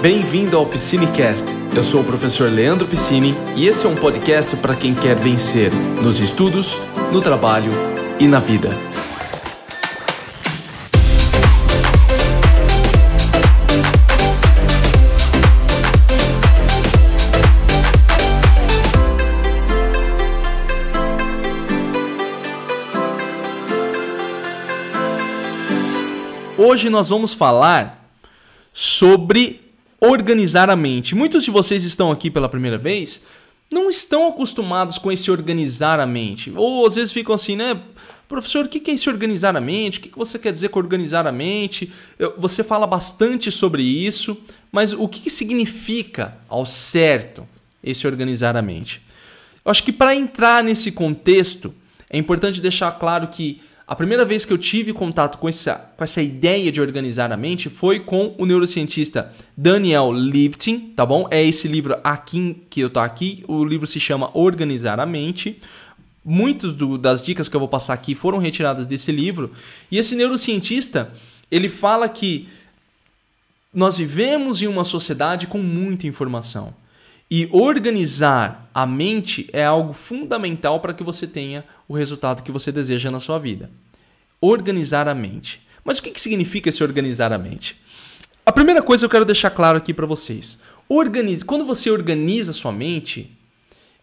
Bem-vindo ao Piscinecast. Eu sou o professor Leandro Piscine e esse é um podcast para quem quer vencer nos estudos, no trabalho e na vida. Hoje nós vamos falar sobre organizar a mente. Muitos de vocês estão aqui pela primeira vez, não estão acostumados com esse organizar a mente. Ou às vezes ficam assim, né? Professor, o que é esse organizar a mente? O que você quer dizer com organizar a mente? Você fala bastante sobre isso, mas o que significa ao certo esse organizar a mente? Eu acho que para entrar nesse contexto, é importante deixar claro que a primeira vez que eu tive contato com essa, com essa ideia de organizar a mente foi com o neurocientista Daniel Lifting, tá bom? É esse livro aqui que eu tô aqui. O livro se chama Organizar a Mente. Muitas das dicas que eu vou passar aqui foram retiradas desse livro. E esse neurocientista, ele fala que nós vivemos em uma sociedade com muita informação. E organizar a mente é algo fundamental para que você tenha o resultado que você deseja na sua vida. Organizar a mente. Mas o que, significa esse organizar a mente? A primeira coisa eu quero deixar claro aqui para vocês. Quando você organiza sua mente,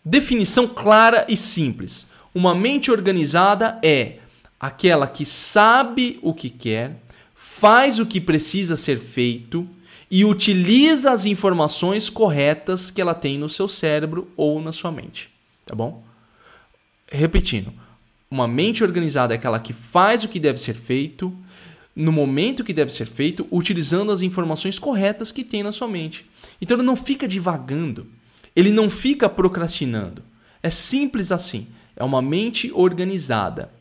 definição clara e simples. Uma mente organizada é aquela que sabe o que quer, faz o que precisa ser feito e utiliza as informações corretas que ela tem no seu cérebro ou na sua mente, tá bom? Repetindo, uma mente organizada é aquela que faz o que deve ser feito, no momento que deve ser feito, utilizando as informações corretas que tem na sua mente. Então ele não fica divagando, ele não fica procrastinando. É simples assim. É uma mente organizada.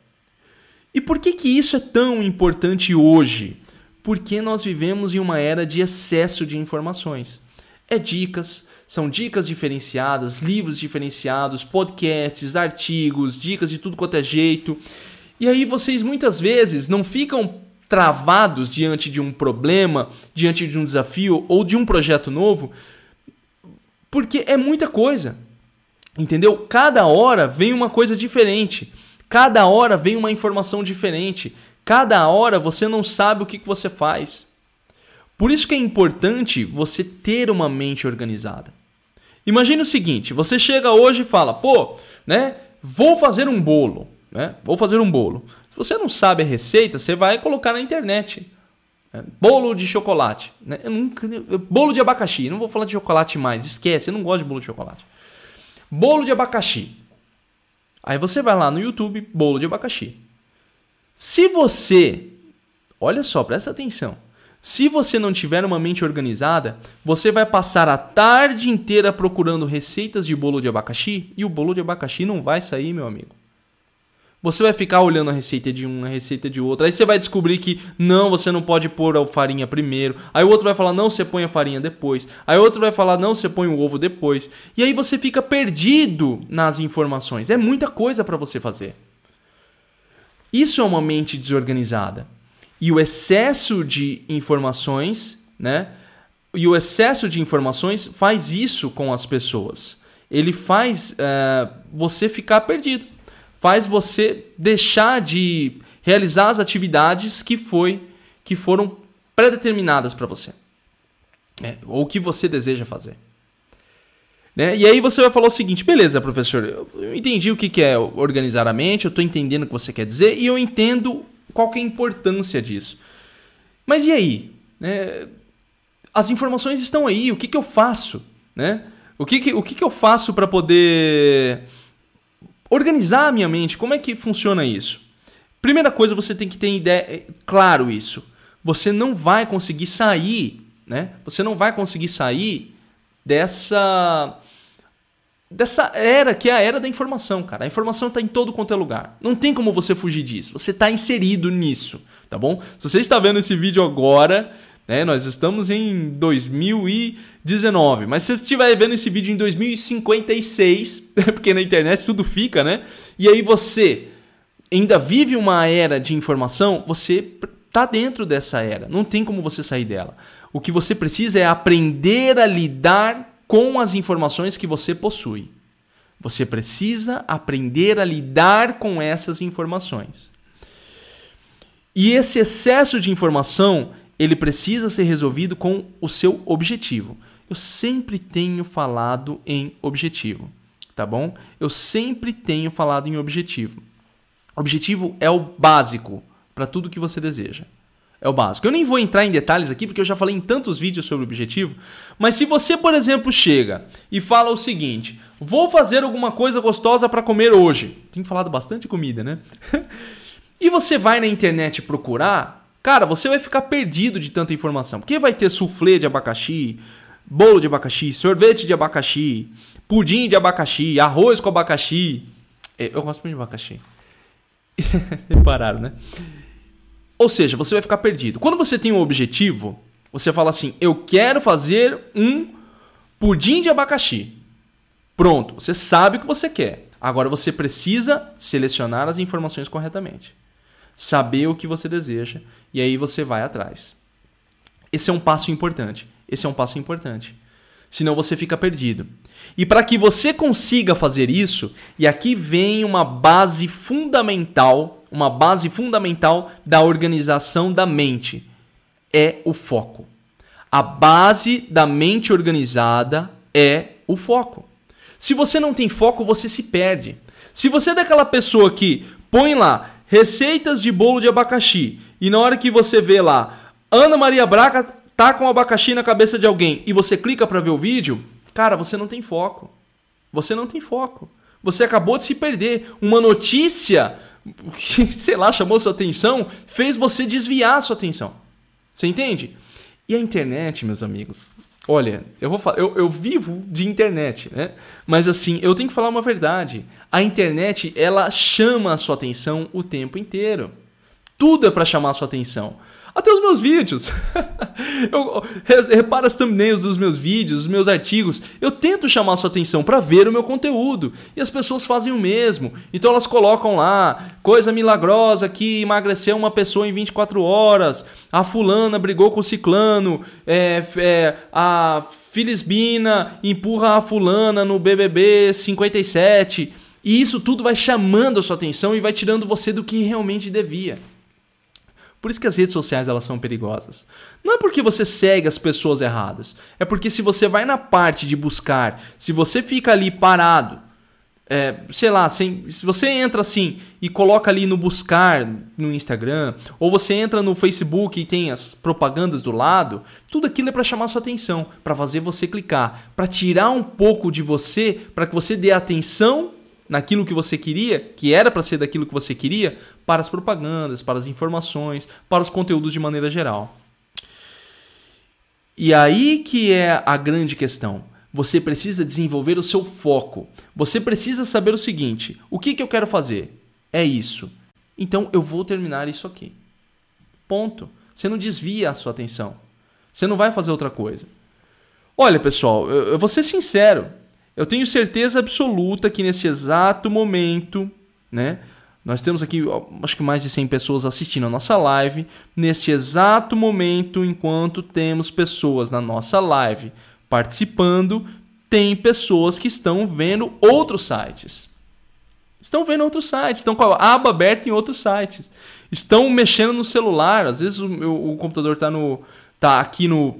E por que, que isso é tão importante hoje? Porque nós vivemos em uma era de excesso de informações. É dicas, são dicas diferenciadas, livros diferenciados, podcasts, artigos, dicas de tudo quanto é jeito. E aí vocês muitas vezes não ficam travados diante de um problema, diante de um desafio ou de um projeto novo, porque é muita coisa. Entendeu? Cada hora vem uma coisa diferente. Cada hora vem uma informação diferente. Cada hora você não sabe o que, que você faz. Por isso que é importante você ter uma mente organizada. Imagine o seguinte: você chega hoje e fala, pô, né? Vou fazer um bolo, né? Vou fazer um bolo. Se você não sabe a receita, você vai colocar na internet. Né? Bolo de chocolate. Né? Eu nunca, bolo de abacaxi. Não vou falar de chocolate mais. Esquece, eu não gosto de bolo de chocolate. Bolo de abacaxi. Aí você vai lá no YouTube, bolo de abacaxi. Se você, olha só, presta atenção. Se você não tiver uma mente organizada, você vai passar a tarde inteira procurando receitas de bolo de abacaxi e o bolo de abacaxi não vai sair, meu amigo. Você vai ficar olhando a receita de uma, a receita de outra. Aí você vai descobrir que não, você não pode pôr a farinha primeiro. Aí o outro vai falar, não, você põe a farinha depois. Aí o outro vai falar, não, você põe o ovo depois. E aí você fica perdido nas informações. É muita coisa para você fazer. Isso é uma mente desorganizada. E o excesso de informações, né? E o excesso de informações faz isso com as pessoas. Ele faz uh, você ficar perdido. Faz você deixar de realizar as atividades que, foi, que foram predeterminadas para você. Né? Ou que você deseja fazer. Né? E aí você vai falar o seguinte, beleza, professor, eu entendi o que é organizar a mente, eu estou entendendo o que você quer dizer e eu entendo qual que é a importância disso. Mas e aí? Né? As informações estão aí, o que, que eu faço? Né? O, que, que, o que, que eu faço para poder organizar a minha mente? Como é que funciona isso? Primeira coisa, você tem que ter ideia, é, claro isso. Você não vai conseguir sair, né? Você não vai conseguir sair dessa dessa era que é a era da informação, cara. A informação está em todo quanto é lugar. Não tem como você fugir disso. Você está inserido nisso, tá bom? Se você está vendo esse vídeo agora, né, nós estamos em 2019, mas se você estiver vendo esse vídeo em 2056, porque na internet tudo fica, né? E aí você ainda vive uma era de informação, você tá dentro dessa era, não tem como você sair dela. O que você precisa é aprender a lidar com as informações que você possui. Você precisa aprender a lidar com essas informações. E esse excesso de informação, ele precisa ser resolvido com o seu objetivo. Eu sempre tenho falado em objetivo, tá bom? Eu sempre tenho falado em objetivo. Objetivo é o básico para tudo que você deseja. É o básico. Eu nem vou entrar em detalhes aqui porque eu já falei em tantos vídeos sobre o objetivo, mas se você, por exemplo, chega e fala o seguinte: "Vou fazer alguma coisa gostosa para comer hoje". Tenho falado bastante comida, né? e você vai na internet procurar, cara, você vai ficar perdido de tanta informação. Porque vai ter soufflé de abacaxi, bolo de abacaxi, sorvete de abacaxi, pudim de abacaxi, arroz com abacaxi. É, eu gosto muito de abacaxi. Repararam, né? Ou seja, você vai ficar perdido. Quando você tem um objetivo, você fala assim: eu quero fazer um pudim de abacaxi. Pronto, você sabe o que você quer. Agora você precisa selecionar as informações corretamente. Saber o que você deseja e aí você vai atrás. Esse é um passo importante. Esse é um passo importante. Senão você fica perdido. E para que você consiga fazer isso, e aqui vem uma base fundamental, uma base fundamental da organização da mente, é o foco. A base da mente organizada é o foco. Se você não tem foco, você se perde. Se você é daquela pessoa que põe lá receitas de bolo de abacaxi e na hora que você vê lá Ana Maria Braga tá com abacaxi na cabeça de alguém e você clica para ver o vídeo, Cara, você não tem foco. Você não tem foco. Você acabou de se perder. Uma notícia que, sei lá, chamou sua atenção, fez você desviar sua atenção. Você entende? E a internet, meus amigos, olha, eu vou falar, eu, eu vivo de internet, né? Mas assim, eu tenho que falar uma verdade. A internet, ela chama a sua atenção o tempo inteiro. Tudo é para chamar a sua atenção. Até os meus vídeos. eu, repara as thumbnails dos meus vídeos, dos meus artigos. Eu tento chamar sua atenção para ver o meu conteúdo. E as pessoas fazem o mesmo. Então elas colocam lá, coisa milagrosa que emagreceu uma pessoa em 24 horas. A fulana brigou com o ciclano. É, é, a Filisbina empurra a fulana no BBB 57. E isso tudo vai chamando a sua atenção e vai tirando você do que realmente devia. Por isso que as redes sociais elas são perigosas. Não é porque você segue as pessoas erradas. É porque se você vai na parte de buscar, se você fica ali parado, é, sei lá, sem, se você entra assim e coloca ali no buscar no Instagram, ou você entra no Facebook e tem as propagandas do lado, tudo aquilo é para chamar sua atenção, para fazer você clicar, para tirar um pouco de você, para que você dê atenção naquilo que você queria, que era para ser daquilo que você queria, para as propagandas, para as informações, para os conteúdos de maneira geral. E aí que é a grande questão. Você precisa desenvolver o seu foco. Você precisa saber o seguinte: o que, que eu quero fazer? É isso. Então eu vou terminar isso aqui. Ponto. Você não desvia a sua atenção. Você não vai fazer outra coisa. Olha, pessoal, eu, eu vou ser sincero. Eu tenho certeza absoluta que nesse exato momento, né? Nós temos aqui, acho que mais de 100 pessoas assistindo a nossa live. Neste exato momento, enquanto temos pessoas na nossa live participando, tem pessoas que estão vendo outros sites. Estão vendo outros sites, estão com a aba aberta em outros sites. Estão mexendo no celular. Às vezes o, meu, o computador está tá aqui no,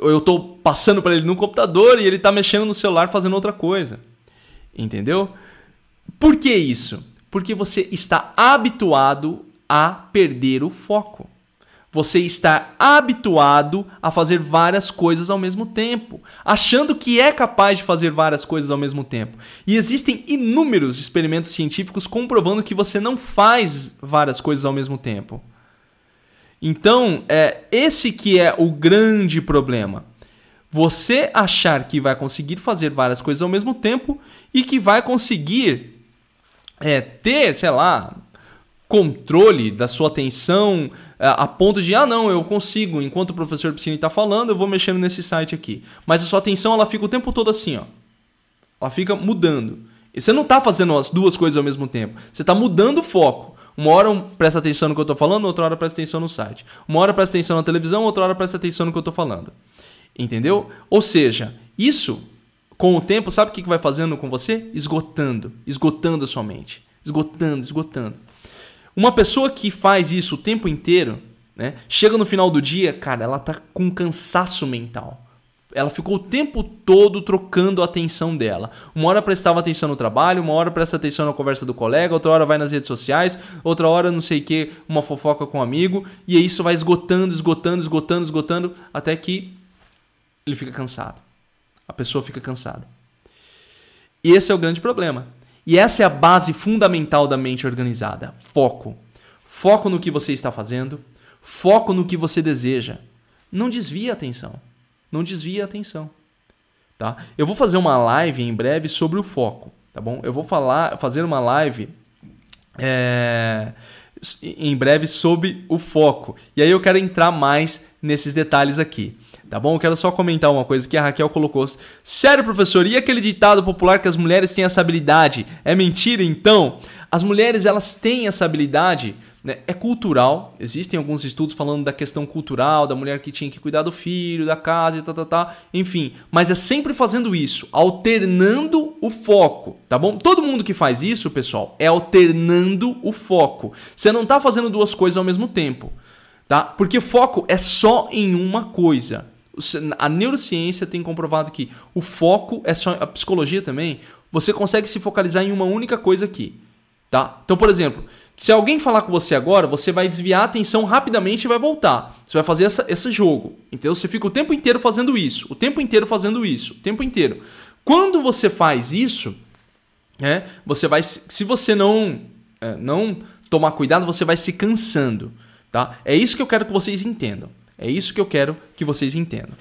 eu estou passando para ele no computador e ele está mexendo no celular fazendo outra coisa. Entendeu? Por que isso? Porque você está habituado a perder o foco. Você está habituado a fazer várias coisas ao mesmo tempo, achando que é capaz de fazer várias coisas ao mesmo tempo. E existem inúmeros experimentos científicos comprovando que você não faz várias coisas ao mesmo tempo. Então, é esse que é o grande problema. Você achar que vai conseguir fazer várias coisas ao mesmo tempo e que vai conseguir é, ter, sei lá, controle da sua atenção é, a ponto de, ah, não, eu consigo, enquanto o professor Piscine está falando, eu vou mexendo nesse site aqui. Mas a sua atenção, ela fica o tempo todo assim, ó. Ela fica mudando. E você não está fazendo as duas coisas ao mesmo tempo. Você está mudando o foco. Uma hora presta atenção no que eu estou falando, outra hora presta atenção no site. Uma hora presta atenção na televisão, outra hora presta atenção no que eu estou falando. Entendeu? Ou seja, isso, com o tempo, sabe o que vai fazendo com você? Esgotando. Esgotando a sua mente. Esgotando, esgotando. Uma pessoa que faz isso o tempo inteiro, né? Chega no final do dia, cara, ela tá com cansaço mental. Ela ficou o tempo todo trocando a atenção dela. Uma hora prestava atenção no trabalho, uma hora presta atenção na conversa do colega, outra hora vai nas redes sociais, outra hora não sei o que, uma fofoca com um amigo, e isso vai esgotando, esgotando, esgotando, esgotando, até que ele fica cansado. A pessoa fica cansada. E esse é o grande problema. E essa é a base fundamental da mente organizada: foco. Foco no que você está fazendo, foco no que você deseja. Não desvie a atenção. Não desvie a atenção. Tá? Eu vou fazer uma live em breve sobre o foco, tá bom? Eu vou falar, fazer uma live é, em breve sobre o foco. E aí eu quero entrar mais nesses detalhes aqui. Tá bom? Eu quero só comentar uma coisa que a Raquel colocou. Sério, professor, e aquele ditado popular que as mulheres têm essa habilidade? É mentira, então? As mulheres, elas têm essa habilidade, né? é cultural. Existem alguns estudos falando da questão cultural, da mulher que tinha que cuidar do filho, da casa e tá, tá, tá. Enfim, mas é sempre fazendo isso, alternando o foco, tá bom? Todo mundo que faz isso, pessoal, é alternando o foco. Você não tá fazendo duas coisas ao mesmo tempo, tá? Porque foco é só em uma coisa. A neurociência tem comprovado que o foco é só. A psicologia também. Você consegue se focalizar em uma única coisa aqui. Tá? Então, por exemplo, se alguém falar com você agora, você vai desviar a atenção rapidamente e vai voltar. Você vai fazer essa, esse jogo. Então você fica o tempo inteiro fazendo isso. O tempo inteiro fazendo isso. O tempo inteiro. Quando você faz isso, é, você vai. Se você não, é, não tomar cuidado, você vai se cansando. Tá? É isso que eu quero que vocês entendam. É isso que eu quero que vocês entendam.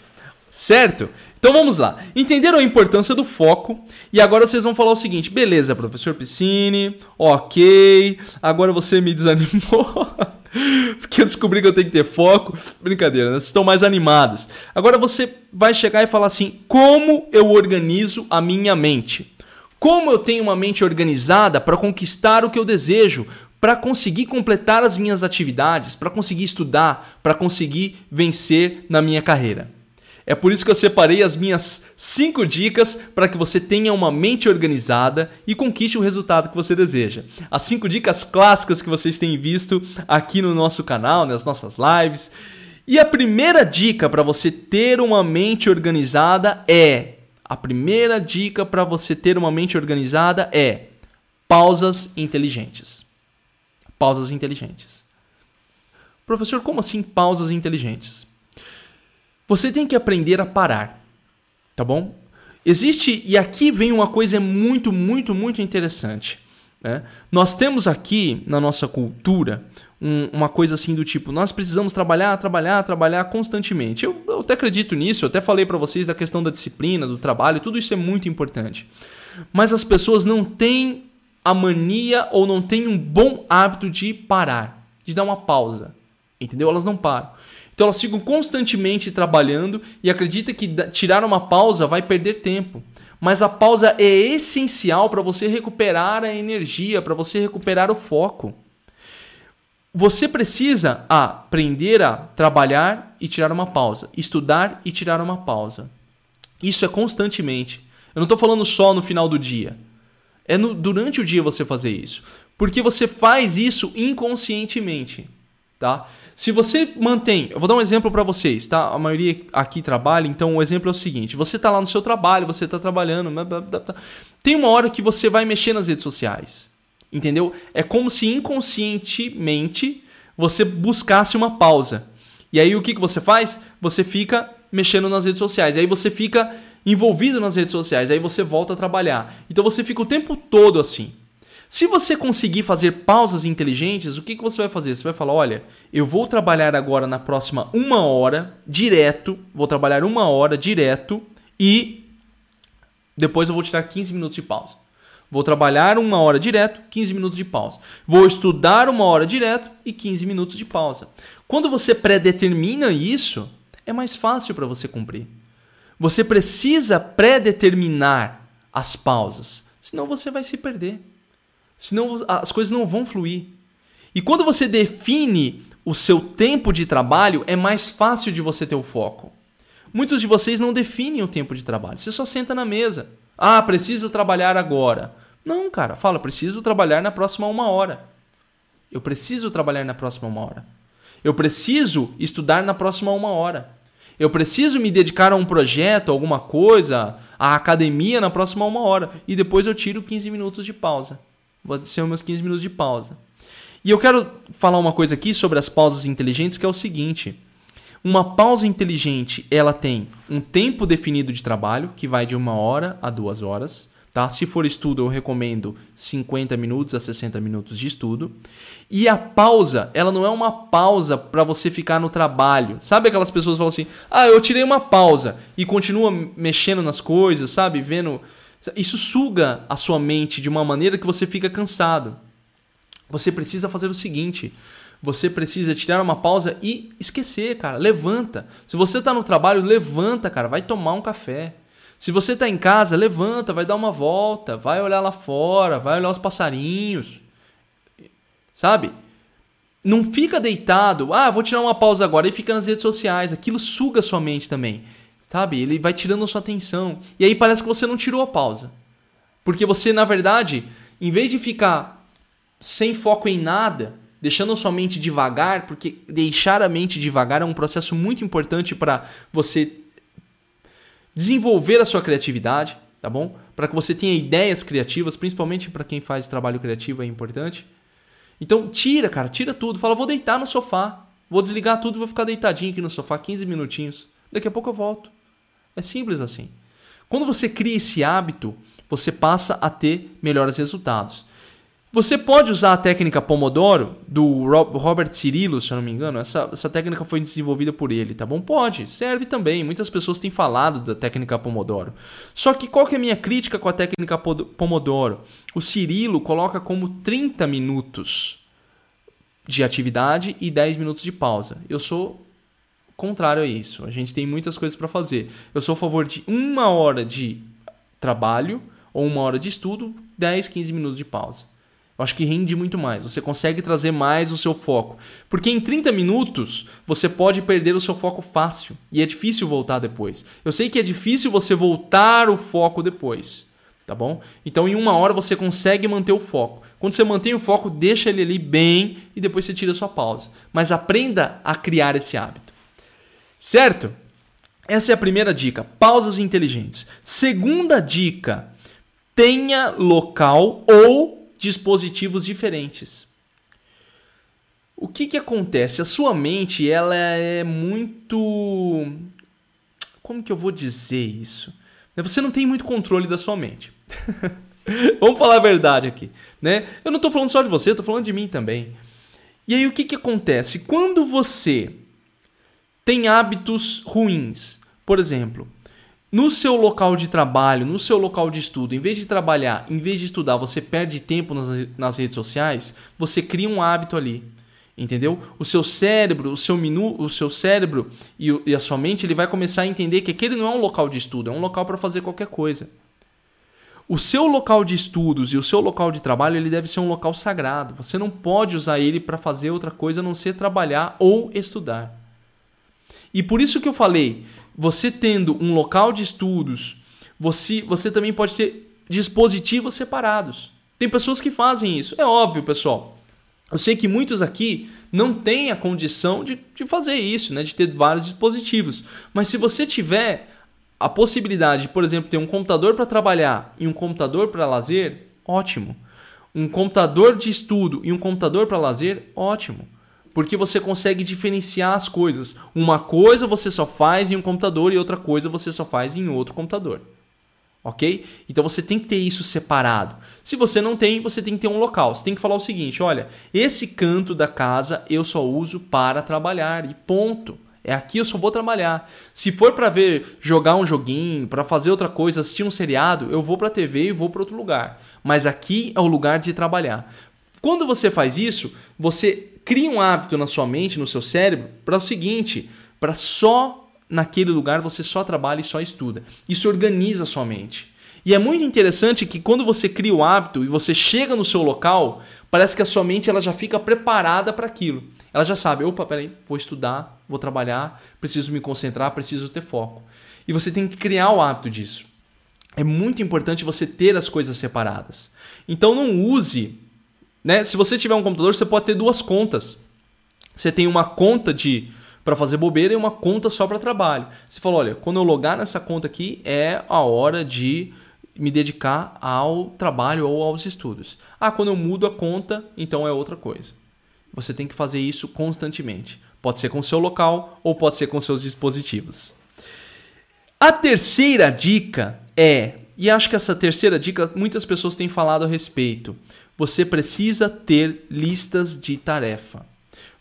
Certo? Então vamos lá. Entenderam a importância do foco e agora vocês vão falar o seguinte: beleza, professor Piscine, ok, agora você me desanimou. Porque eu descobri que eu tenho que ter foco. Brincadeira, né? Vocês estão mais animados. Agora você vai chegar e falar assim: como eu organizo a minha mente? Como eu tenho uma mente organizada para conquistar o que eu desejo? Para conseguir completar as minhas atividades, para conseguir estudar, para conseguir vencer na minha carreira. É por isso que eu separei as minhas cinco dicas para que você tenha uma mente organizada e conquiste o resultado que você deseja. As cinco dicas clássicas que vocês têm visto aqui no nosso canal, nas nossas lives. E a primeira dica para você ter uma mente organizada é: a primeira dica para você ter uma mente organizada é pausas inteligentes pausas inteligentes. Professor, como assim pausas inteligentes? Você tem que aprender a parar, tá bom? Existe, e aqui vem uma coisa muito, muito, muito interessante. Né? Nós temos aqui na nossa cultura um, uma coisa assim do tipo: nós precisamos trabalhar, trabalhar, trabalhar constantemente. Eu, eu até acredito nisso, eu até falei para vocês da questão da disciplina, do trabalho, tudo isso é muito importante. Mas as pessoas não têm a mania ou não têm um bom hábito de parar, de dar uma pausa. Entendeu? Elas não param. Então elas ficam constantemente trabalhando e acreditam que tirar uma pausa vai perder tempo. Mas a pausa é essencial para você recuperar a energia, para você recuperar o foco. Você precisa aprender a trabalhar e tirar uma pausa, estudar e tirar uma pausa. Isso é constantemente. Eu não estou falando só no final do dia. É no, durante o dia você fazer isso. Porque você faz isso inconscientemente, tá? Se você mantém, eu vou dar um exemplo para vocês, tá? A maioria aqui trabalha, então o exemplo é o seguinte: você tá lá no seu trabalho, você tá trabalhando, tem uma hora que você vai mexer nas redes sociais, entendeu? É como se inconscientemente você buscasse uma pausa. E aí o que, que você faz? Você fica mexendo nas redes sociais. Aí você fica envolvido nas redes sociais, aí você volta a trabalhar. Então você fica o tempo todo assim. Se você conseguir fazer pausas inteligentes, o que, que você vai fazer? Você vai falar: olha, eu vou trabalhar agora na próxima uma hora direto, vou trabalhar uma hora direto e depois eu vou tirar 15 minutos de pausa. Vou trabalhar uma hora direto, 15 minutos de pausa. Vou estudar uma hora direto e 15 minutos de pausa. Quando você predetermina isso, é mais fácil para você cumprir. Você precisa predeterminar as pausas, senão você vai se perder. Senão as coisas não vão fluir. E quando você define o seu tempo de trabalho, é mais fácil de você ter o foco. Muitos de vocês não definem o tempo de trabalho. Você só senta na mesa. Ah, preciso trabalhar agora. Não, cara, fala, preciso trabalhar na próxima uma hora. Eu preciso trabalhar na próxima uma hora. Eu preciso estudar na próxima uma hora. Eu preciso me dedicar a um projeto, alguma coisa, à academia na próxima uma hora. E depois eu tiro 15 minutos de pausa. Vou ser os meus 15 minutos de pausa. E eu quero falar uma coisa aqui sobre as pausas inteligentes, que é o seguinte. Uma pausa inteligente, ela tem um tempo definido de trabalho, que vai de uma hora a duas horas. Tá? Se for estudo, eu recomendo 50 minutos a 60 minutos de estudo. E a pausa, ela não é uma pausa para você ficar no trabalho. Sabe aquelas pessoas que falam assim: "Ah, eu tirei uma pausa" e continua mexendo nas coisas, sabe? Vendo isso suga a sua mente de uma maneira que você fica cansado. Você precisa fazer o seguinte: você precisa tirar uma pausa e esquecer, cara. Levanta. Se você está no trabalho, levanta, cara. Vai tomar um café. Se você está em casa, levanta, vai dar uma volta, vai olhar lá fora, vai olhar os passarinhos. Sabe? Não fica deitado, ah, vou tirar uma pausa agora e fica nas redes sociais. Aquilo suga sua mente também. Sabe? Ele vai tirando a sua atenção. E aí parece que você não tirou a pausa. Porque você, na verdade, em vez de ficar sem foco em nada, deixando a sua mente devagar, porque deixar a mente devagar é um processo muito importante para você desenvolver a sua criatividade, tá bom? Para que você tenha ideias criativas, principalmente para quem faz trabalho criativo é importante. Então tira, cara, tira tudo. Fala, vou deitar no sofá, vou desligar tudo, vou ficar deitadinho aqui no sofá 15 minutinhos. Daqui a pouco eu volto. É simples assim. Quando você cria esse hábito, você passa a ter melhores resultados. Você pode usar a técnica Pomodoro do Robert Cirillo, se eu não me engano. Essa, essa técnica foi desenvolvida por ele, tá bom? Pode, serve também. Muitas pessoas têm falado da técnica Pomodoro. Só que qual que é a minha crítica com a técnica Pomodoro? O Cirilo coloca como 30 minutos de atividade e 10 minutos de pausa. Eu sou contrário a isso. A gente tem muitas coisas para fazer. Eu sou a favor de uma hora de trabalho ou uma hora de estudo, 10, 15 minutos de pausa. Eu acho que rende muito mais. Você consegue trazer mais o seu foco. Porque em 30 minutos você pode perder o seu foco fácil. E é difícil voltar depois. Eu sei que é difícil você voltar o foco depois. Tá bom? Então em uma hora você consegue manter o foco. Quando você mantém o foco, deixa ele ali bem e depois você tira a sua pausa. Mas aprenda a criar esse hábito. Certo? Essa é a primeira dica. Pausas inteligentes. Segunda dica: tenha local ou dispositivos diferentes. O que, que acontece? A sua mente ela é muito. Como que eu vou dizer isso? Você não tem muito controle da sua mente. Vamos falar a verdade aqui, né? Eu não estou falando só de você, estou falando de mim também. E aí o que, que acontece? Quando você tem hábitos ruins, por exemplo, no seu local de trabalho, no seu local de estudo, em vez de trabalhar, em vez de estudar, você perde tempo nas, nas redes sociais, você cria um hábito ali. Entendeu? O seu cérebro, o seu minu, o seu cérebro e, e a sua mente, ele vai começar a entender que aquele não é um local de estudo, é um local para fazer qualquer coisa. O seu local de estudos e o seu local de trabalho, ele deve ser um local sagrado. Você não pode usar ele para fazer outra coisa a não ser trabalhar ou estudar. E por isso que eu falei, você tendo um local de estudos, você, você também pode ter dispositivos separados. Tem pessoas que fazem isso. É óbvio, pessoal. Eu sei que muitos aqui não têm a condição de, de fazer isso, né? de ter vários dispositivos. Mas se você tiver a possibilidade de, por exemplo, ter um computador para trabalhar e um computador para lazer, ótimo. Um computador de estudo e um computador para lazer, ótimo porque você consegue diferenciar as coisas. Uma coisa você só faz em um computador e outra coisa você só faz em outro computador. Ok? Então você tem que ter isso separado. Se você não tem, você tem que ter um local. Você tem que falar o seguinte: olha, esse canto da casa eu só uso para trabalhar e ponto. É aqui eu só vou trabalhar. Se for para ver, jogar um joguinho, para fazer outra coisa, assistir um seriado, eu vou para a TV e vou para outro lugar. Mas aqui é o lugar de trabalhar. Quando você faz isso, você cria um hábito na sua mente, no seu cérebro, para o seguinte, para só naquele lugar você só trabalha e só estuda. Isso organiza a sua mente. E é muito interessante que quando você cria o hábito e você chega no seu local, parece que a sua mente ela já fica preparada para aquilo. Ela já sabe, opa, peraí, vou estudar, vou trabalhar, preciso me concentrar, preciso ter foco. E você tem que criar o hábito disso. É muito importante você ter as coisas separadas. Então não use, né? Se você tiver um computador, você pode ter duas contas. Você tem uma conta de para fazer bobeira e uma conta só para trabalho. Você falou, olha, quando eu logar nessa conta aqui é a hora de me dedicar ao trabalho ou aos estudos. Ah, quando eu mudo a conta, então é outra coisa. Você tem que fazer isso constantemente. Pode ser com o seu local ou pode ser com seus dispositivos. A terceira dica é, e acho que essa terceira dica muitas pessoas têm falado a respeito. Você precisa ter listas de tarefa.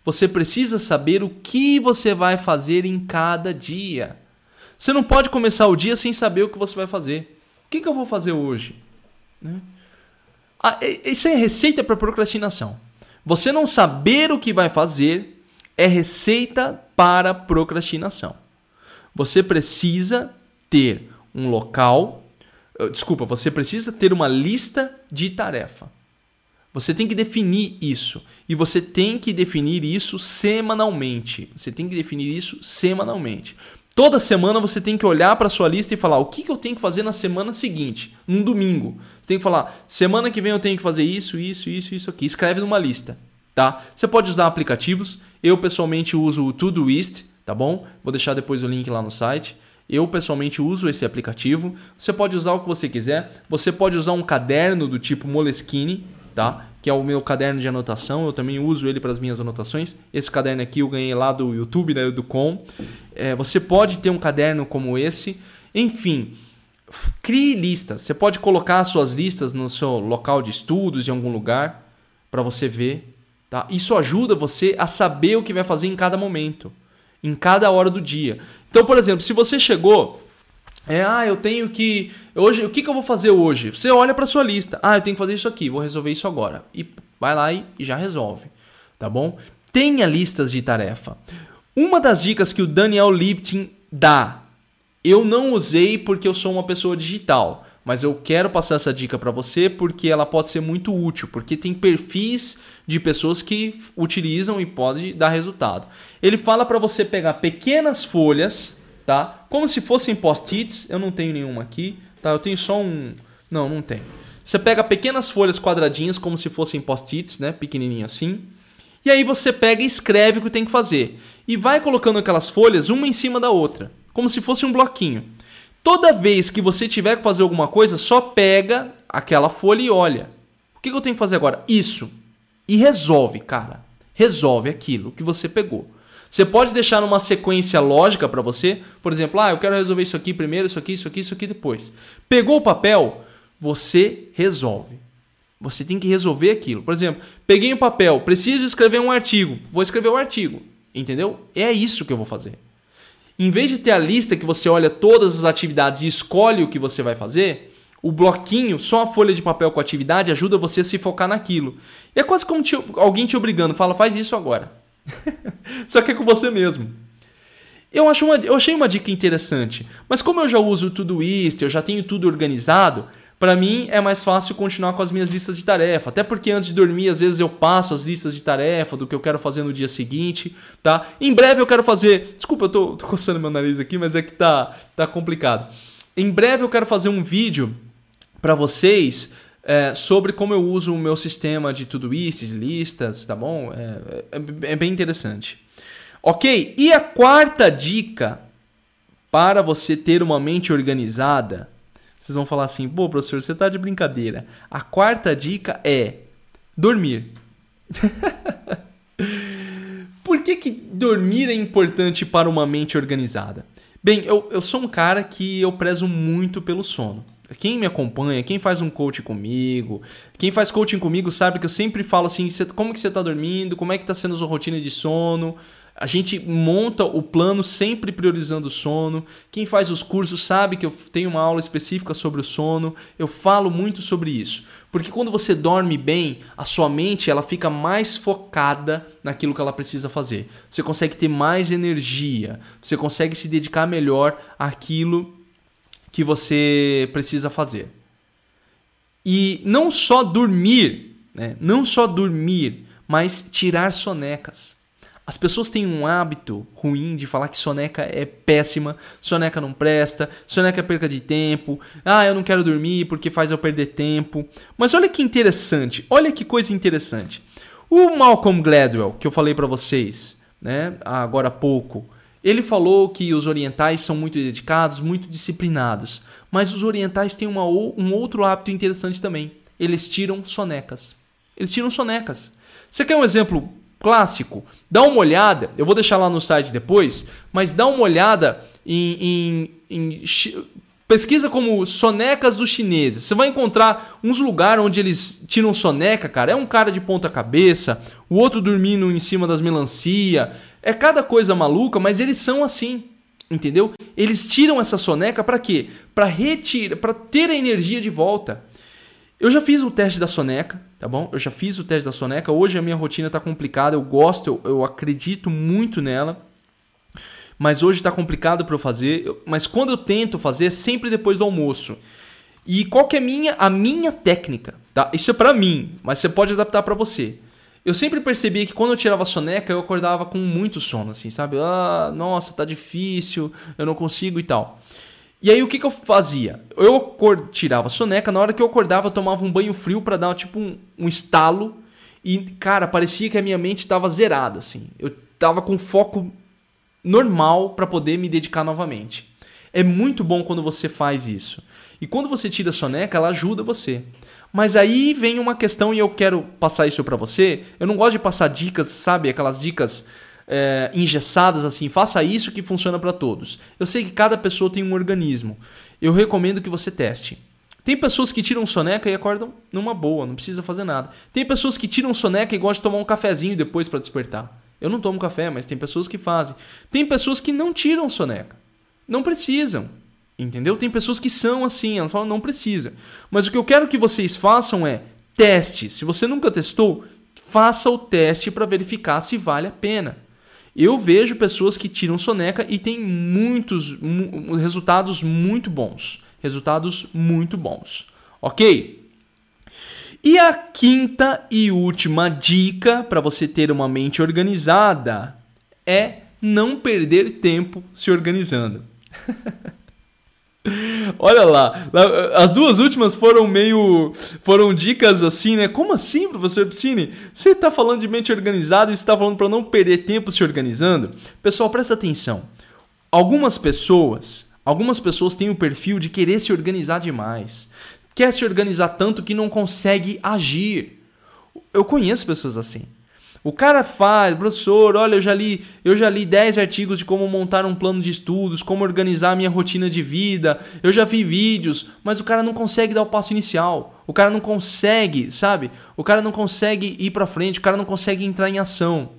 Você precisa saber o que você vai fazer em cada dia. Você não pode começar o dia sem saber o que você vai fazer. O que, que eu vou fazer hoje? Né? Ah, isso é receita para procrastinação. Você não saber o que vai fazer é receita para procrastinação. Você precisa ter um local, eh, desculpa, você precisa ter uma lista de tarefa. Você tem que definir isso. E você tem que definir isso semanalmente. Você tem que definir isso semanalmente. Toda semana você tem que olhar para sua lista e falar o que, que eu tenho que fazer na semana seguinte, num domingo. Você tem que falar, semana que vem eu tenho que fazer isso, isso, isso, isso aqui. Escreve numa lista, tá? Você pode usar aplicativos. Eu pessoalmente uso o Todoist, tá bom? Vou deixar depois o link lá no site. Eu pessoalmente uso esse aplicativo. Você pode usar o que você quiser. Você pode usar um caderno do tipo Moleskine, tá? Que é o meu caderno de anotação. Eu também uso ele para as minhas anotações. Esse caderno aqui eu ganhei lá do YouTube, né, do Com. É, você pode ter um caderno como esse. Enfim, crie listas. Você pode colocar suas listas no seu local de estudos em algum lugar para você ver. Tá? Isso ajuda você a saber o que vai fazer em cada momento, em cada hora do dia. Então, por exemplo, se você chegou é, ah, eu tenho que. Hoje, o que, que eu vou fazer hoje? Você olha para sua lista. Ah, eu tenho que fazer isso aqui, vou resolver isso agora. E vai lá e, e já resolve. Tá bom? Tenha listas de tarefa. Uma das dicas que o Daniel Lifting dá, eu não usei porque eu sou uma pessoa digital, mas eu quero passar essa dica para você porque ela pode ser muito útil, porque tem perfis de pessoas que utilizam e pode dar resultado. Ele fala para você pegar pequenas folhas tá? Como se fossem post-its, eu não tenho nenhuma aqui, tá? Eu tenho só um... Não, não tem. Você pega pequenas folhas quadradinhas, como se fossem post-its, né? Pequenininho assim. E aí você pega e escreve o que tem que fazer. E vai colocando aquelas folhas uma em cima da outra, como se fosse um bloquinho. Toda vez que você tiver que fazer alguma coisa, só pega aquela folha e olha. O que eu tenho que fazer agora? Isso. E resolve, cara. Resolve aquilo que você pegou. Você pode deixar numa sequência lógica para você, por exemplo, ah, eu quero resolver isso aqui primeiro, isso aqui, isso aqui, isso aqui depois. Pegou o papel, você resolve. Você tem que resolver aquilo. Por exemplo, peguei o um papel, preciso escrever um artigo, vou escrever o um artigo, entendeu? É isso que eu vou fazer. Em vez de ter a lista que você olha todas as atividades e escolhe o que você vai fazer, o bloquinho, só a folha de papel com atividade ajuda você a se focar naquilo. E é quase como te, alguém te obrigando, fala, faz isso agora. Só que é com você mesmo. Eu, acho uma, eu achei uma dica interessante, mas como eu já uso tudo isso, eu já tenho tudo organizado, para mim é mais fácil continuar com as minhas listas de tarefa. Até porque antes de dormir, às vezes eu passo as listas de tarefa do que eu quero fazer no dia seguinte, tá? Em breve eu quero fazer. Desculpa, eu tô, tô coçando meu nariz aqui, mas é que tá, tá complicado. Em breve eu quero fazer um vídeo para vocês é, sobre como eu uso o meu sistema de Todoist, de listas, tá bom? É, é, é bem interessante. Ok? E a quarta dica para você ter uma mente organizada, vocês vão falar assim, pô, professor, você tá de brincadeira. A quarta dica é dormir. Por que, que dormir é importante para uma mente organizada? Bem, eu, eu sou um cara que eu prezo muito pelo sono. Quem me acompanha, quem faz um coaching comigo, quem faz coaching comigo sabe que eu sempre falo assim, como que você está dormindo, como é que está sendo a sua rotina de sono. A gente monta o plano sempre priorizando o sono. Quem faz os cursos sabe que eu tenho uma aula específica sobre o sono. Eu falo muito sobre isso. Porque quando você dorme bem, a sua mente ela fica mais focada naquilo que ela precisa fazer. Você consegue ter mais energia, você consegue se dedicar melhor àquilo que você precisa fazer. E não só dormir, né? não só dormir, mas tirar sonecas. As pessoas têm um hábito ruim de falar que soneca é péssima, soneca não presta, soneca é perca de tempo, ah, eu não quero dormir porque faz eu perder tempo. Mas olha que interessante, olha que coisa interessante. O Malcolm Gladwell, que eu falei para vocês, né, agora há pouco, ele falou que os orientais são muito dedicados, muito disciplinados, mas os orientais têm uma, um outro hábito interessante também. Eles tiram sonecas. Eles tiram sonecas. Você quer um exemplo clássico? Dá uma olhada, eu vou deixar lá no site depois, mas dá uma olhada em, em, em Pesquisa como sonecas dos chineses. Você vai encontrar uns lugares onde eles tiram soneca, cara. É um cara de ponta cabeça, o outro dormindo em cima das melancia. É cada coisa maluca, mas eles são assim. Entendeu? Eles tiram essa soneca para quê? Para retirar, para ter a energia de volta. Eu já fiz o teste da soneca, tá bom? Eu já fiz o teste da soneca. Hoje a minha rotina está complicada, eu gosto, eu, eu acredito muito nela mas hoje está complicado para eu fazer. Mas quando eu tento fazer, é sempre depois do almoço. E qual que é a minha, a minha técnica? Tá? Isso é para mim, mas você pode adaptar para você. Eu sempre percebi que quando eu tirava a soneca, eu acordava com muito sono, assim, sabe? Ah, nossa, tá difícil, eu não consigo e tal. E aí o que, que eu fazia? Eu tirava a soneca, na hora que eu acordava, eu tomava um banho frio para dar tipo um, um estalo. E, cara, parecia que a minha mente estava zerada, assim. Eu tava com foco normal para poder me dedicar novamente. É muito bom quando você faz isso. E quando você tira a soneca, ela ajuda você. Mas aí vem uma questão e eu quero passar isso para você. Eu não gosto de passar dicas, sabe? Aquelas dicas é, engessadas assim. Faça isso que funciona para todos. Eu sei que cada pessoa tem um organismo. Eu recomendo que você teste. Tem pessoas que tiram soneca e acordam numa boa, não precisa fazer nada. Tem pessoas que tiram soneca e gostam de tomar um cafezinho depois para despertar. Eu não tomo café, mas tem pessoas que fazem. Tem pessoas que não tiram soneca. Não precisam. Entendeu? Tem pessoas que são assim, elas falam não precisa. Mas o que eu quero que vocês façam é teste. Se você nunca testou, faça o teste para verificar se vale a pena. Eu vejo pessoas que tiram soneca e tem muitos resultados muito bons. Resultados muito bons. Ok? E a quinta e última dica para você ter uma mente organizada é não perder tempo se organizando. Olha lá, as duas últimas foram meio. foram dicas assim, né? Como assim, professor Piscine? Você está falando de mente organizada e está falando para não perder tempo se organizando? Pessoal, presta atenção. Algumas pessoas, algumas pessoas têm o perfil de querer se organizar demais quer se organizar tanto que não consegue agir. Eu conheço pessoas assim. O cara faz, professor, olha, eu já li, eu já li 10 artigos de como montar um plano de estudos, como organizar a minha rotina de vida, eu já vi vídeos, mas o cara não consegue dar o passo inicial. O cara não consegue, sabe? O cara não consegue ir para frente, o cara não consegue entrar em ação.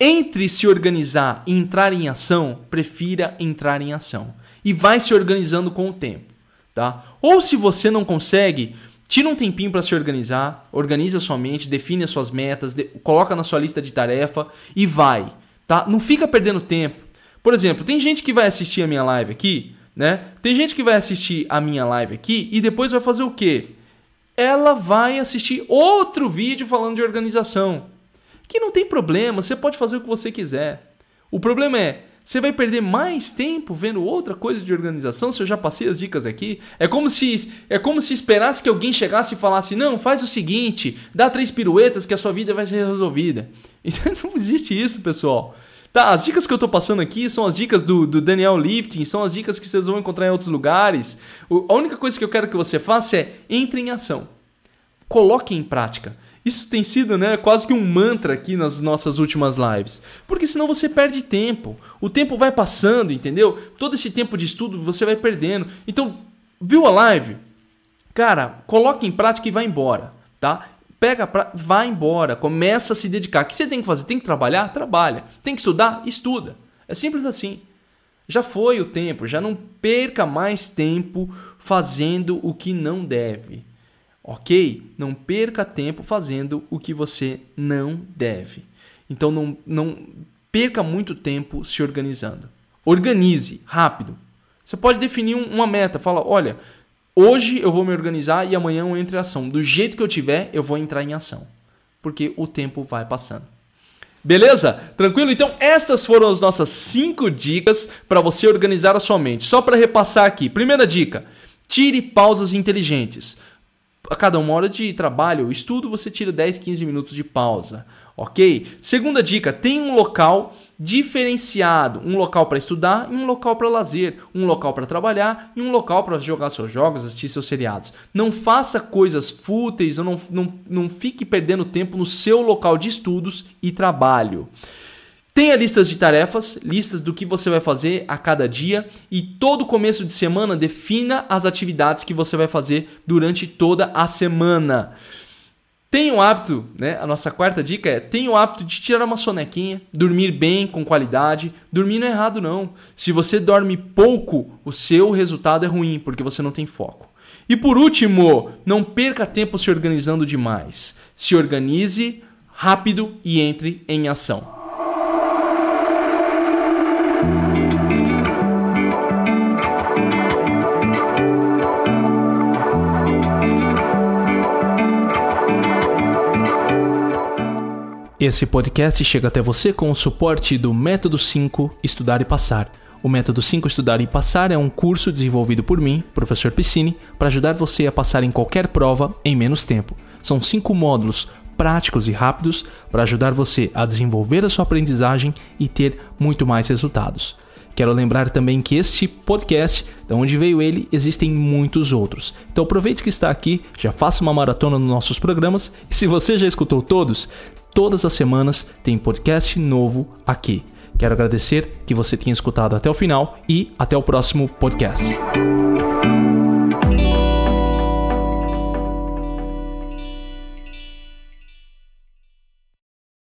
Entre se organizar e entrar em ação, prefira entrar em ação. E vai se organizando com o tempo tá? Ou se você não consegue, tira um tempinho para se organizar, organiza sua mente, define as suas metas, de, coloca na sua lista de tarefa e vai, tá? Não fica perdendo tempo. Por exemplo, tem gente que vai assistir a minha live aqui, né? Tem gente que vai assistir a minha live aqui e depois vai fazer o quê? Ela vai assistir outro vídeo falando de organização. Que não tem problema, você pode fazer o que você quiser. O problema é, você vai perder mais tempo vendo outra coisa de organização se eu já passei as dicas aqui. É como se é como se esperasse que alguém chegasse e falasse: "Não, faz o seguinte, dá três piruetas que a sua vida vai ser resolvida". Então não existe isso, pessoal. Tá, as dicas que eu estou passando aqui são as dicas do, do, Daniel Lifting, são as dicas que vocês vão encontrar em outros lugares. O, a única coisa que eu quero que você faça é entre em ação. Coloque em prática. Isso tem sido né, quase que um mantra aqui nas nossas últimas lives. Porque senão você perde tempo. O tempo vai passando, entendeu? Todo esse tempo de estudo você vai perdendo. Então, viu a live? Cara, coloque em prática e vai embora, tá? Pega pra... vai embora, começa a se dedicar. O que você tem que fazer? Tem que trabalhar? Trabalha. Tem que estudar? Estuda. É simples assim. Já foi o tempo, já não perca mais tempo fazendo o que não deve ok? Não perca tempo fazendo o que você não deve. Então não, não perca muito tempo se organizando. Organize rápido. Você pode definir uma meta. Fala, olha, hoje eu vou me organizar e amanhã eu entro em ação. Do jeito que eu tiver, eu vou entrar em ação. Porque o tempo vai passando. Beleza? Tranquilo? Então, estas foram as nossas cinco dicas para você organizar a sua mente. Só para repassar aqui. Primeira dica: tire pausas inteligentes. A cada uma hora de trabalho ou estudo, você tira 10, 15 minutos de pausa ok? Segunda dica: tem um local diferenciado, um local para estudar e um local para lazer, um local para trabalhar e um local para jogar seus jogos, assistir seus seriados. Não faça coisas fúteis, não, não, não fique perdendo tempo no seu local de estudos e trabalho. Tenha listas de tarefas, listas do que você vai fazer a cada dia e todo começo de semana defina as atividades que você vai fazer durante toda a semana. Tenha o hábito, né? A nossa quarta dica é: tenha o hábito de tirar uma sonequinha, dormir bem, com qualidade. Dormir não é errado, não. Se você dorme pouco, o seu resultado é ruim, porque você não tem foco. E por último, não perca tempo se organizando demais. Se organize rápido e entre em ação. Esse podcast chega até você com o suporte do Método 5 Estudar e Passar. O Método 5 Estudar e Passar é um curso desenvolvido por mim, professor Piscine, para ajudar você a passar em qualquer prova em menos tempo. São cinco módulos práticos e rápidos para ajudar você a desenvolver a sua aprendizagem e ter muito mais resultados. Quero lembrar também que este podcast, de onde veio ele, existem muitos outros. Então aproveite que está aqui, já faça uma maratona nos nossos programas e se você já escutou todos, todas as semanas tem podcast novo aqui. Quero agradecer que você tenha escutado até o final e até o próximo podcast.